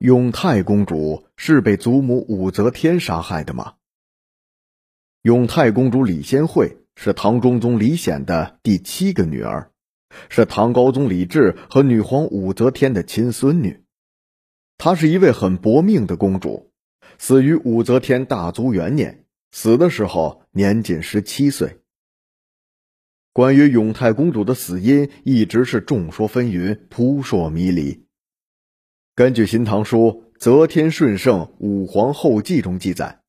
永泰公主是被祖母武则天杀害的吗？永泰公主李仙惠是唐中宗李显的第七个女儿，是唐高宗李治和女皇武则天的亲孙女。她是一位很薄命的公主，死于武则天大足元年，死的时候年仅十七岁。关于永泰公主的死因，一直是众说纷纭、扑朔迷离。根据《新唐书·则天顺圣武皇后记》中记载，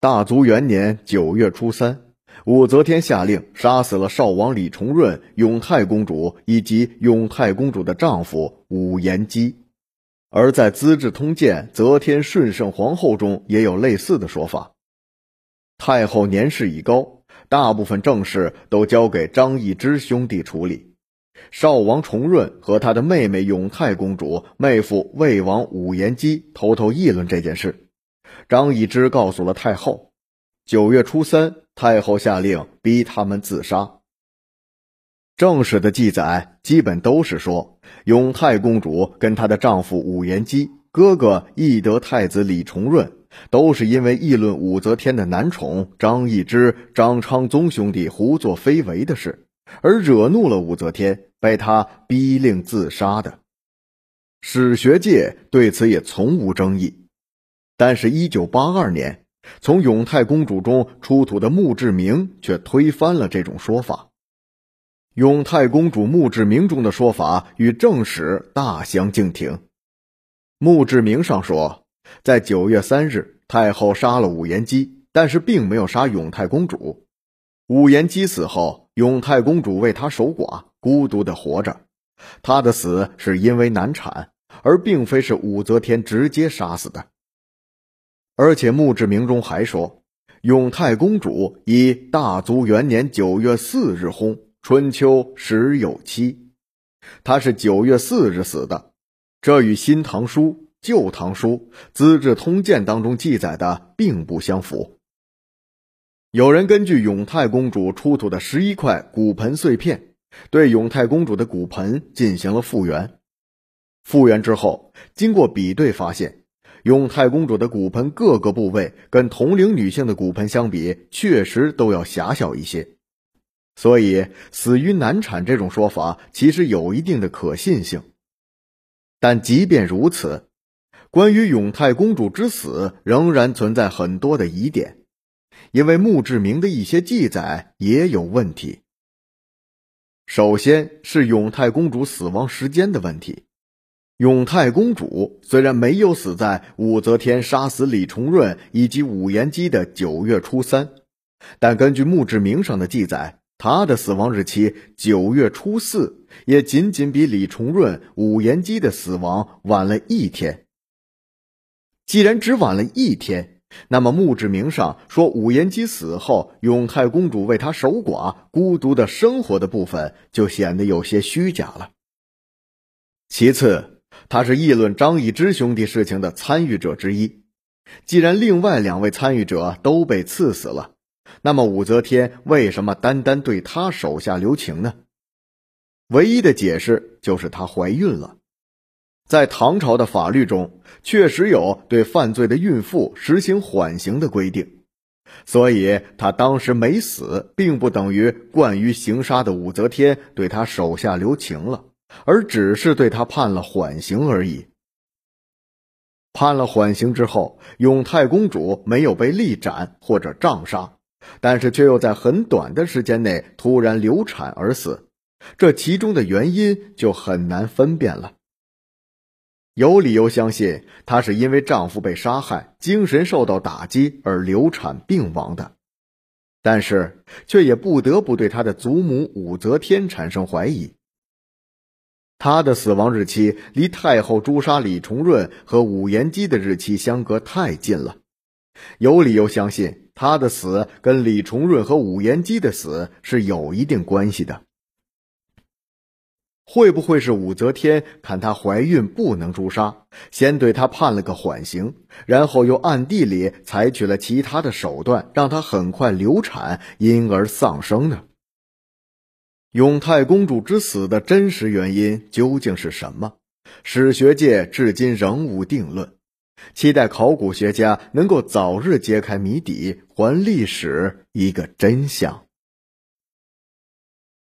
大足元年九月初三，武则天下令杀死了少王李重润、永泰公主以及永泰公主的丈夫武延基。而在《资治通鉴·则天顺圣皇后》中也有类似的说法。太后年事已高，大部分政事都交给张易之兄弟处理。少王重润和他的妹妹永泰公主、妹夫魏王武延基偷偷议论这件事。张易之告诉了太后。九月初三，太后下令逼他们自杀。正史的记载基本都是说，永泰公主跟她的丈夫武延基、哥哥懿德太子李重润，都是因为议论武则天的男宠张易之、张昌宗兄弟胡作非为的事。而惹怒了武则天，被他逼令自杀的。史学界对此也从无争议。但是，一九八二年，从永泰公主中出土的墓志铭却推翻了这种说法。永泰公主墓志铭中的说法与正史大相径庭。墓志铭上说，在九月三日，太后杀了武延基，但是并没有杀永泰公主。武延基死后。永泰公主为他守寡，孤独的活着。她的死是因为难产，而并非是武则天直接杀死的。而且墓志铭中还说，永泰公主以大足元年九月四日薨，春秋时有期。她是九月四日死的，这与《新唐书》《旧唐书》《资治通鉴》当中记载的并不相符。有人根据永泰公主出土的十一块骨盆碎片，对永泰公主的骨盆进行了复原。复原之后，经过比对发现，永泰公主的骨盆各个部位跟同龄女性的骨盆相比，确实都要狭小一些。所以，死于难产这种说法其实有一定的可信性。但即便如此，关于永泰公主之死，仍然存在很多的疑点。因为墓志铭的一些记载也有问题。首先是永泰公主死亡时间的问题。永泰公主虽然没有死在武则天杀死李重润以及武延基的九月初三，但根据墓志铭上的记载，她的死亡日期九月初四，也仅仅比李重润、武延基的死亡晚了一天。既然只晚了一天，那么墓志铭上说武延基死后，永泰公主为他守寡、孤独的生活的部分，就显得有些虚假了。其次，他是议论张易之兄弟事情的参与者之一。既然另外两位参与者都被赐死了，那么武则天为什么单单对他手下留情呢？唯一的解释就是她怀孕了。在唐朝的法律中，确实有对犯罪的孕妇实行缓刑的规定，所以他当时没死，并不等于惯于行杀的武则天对他手下留情了，而只是对他判了缓刑而已。判了缓刑之后，永泰公主没有被立斩或者杖杀，但是却又在很短的时间内突然流产而死，这其中的原因就很难分辨了。有理由相信，她是因为丈夫被杀害，精神受到打击而流产病亡的，但是却也不得不对她的祖母武则天产生怀疑。她的死亡日期离太后诛杀李重润和武延基的日期相隔太近了，有理由相信她的死跟李重润和武延基的死是有一定关系的。会不会是武则天看她怀孕不能诛杀，先对她判了个缓刑，然后又暗地里采取了其他的手段，让她很快流产，因而丧生呢？永泰公主之死的真实原因究竟是什么？史学界至今仍无定论，期待考古学家能够早日揭开谜底，还历史一个真相。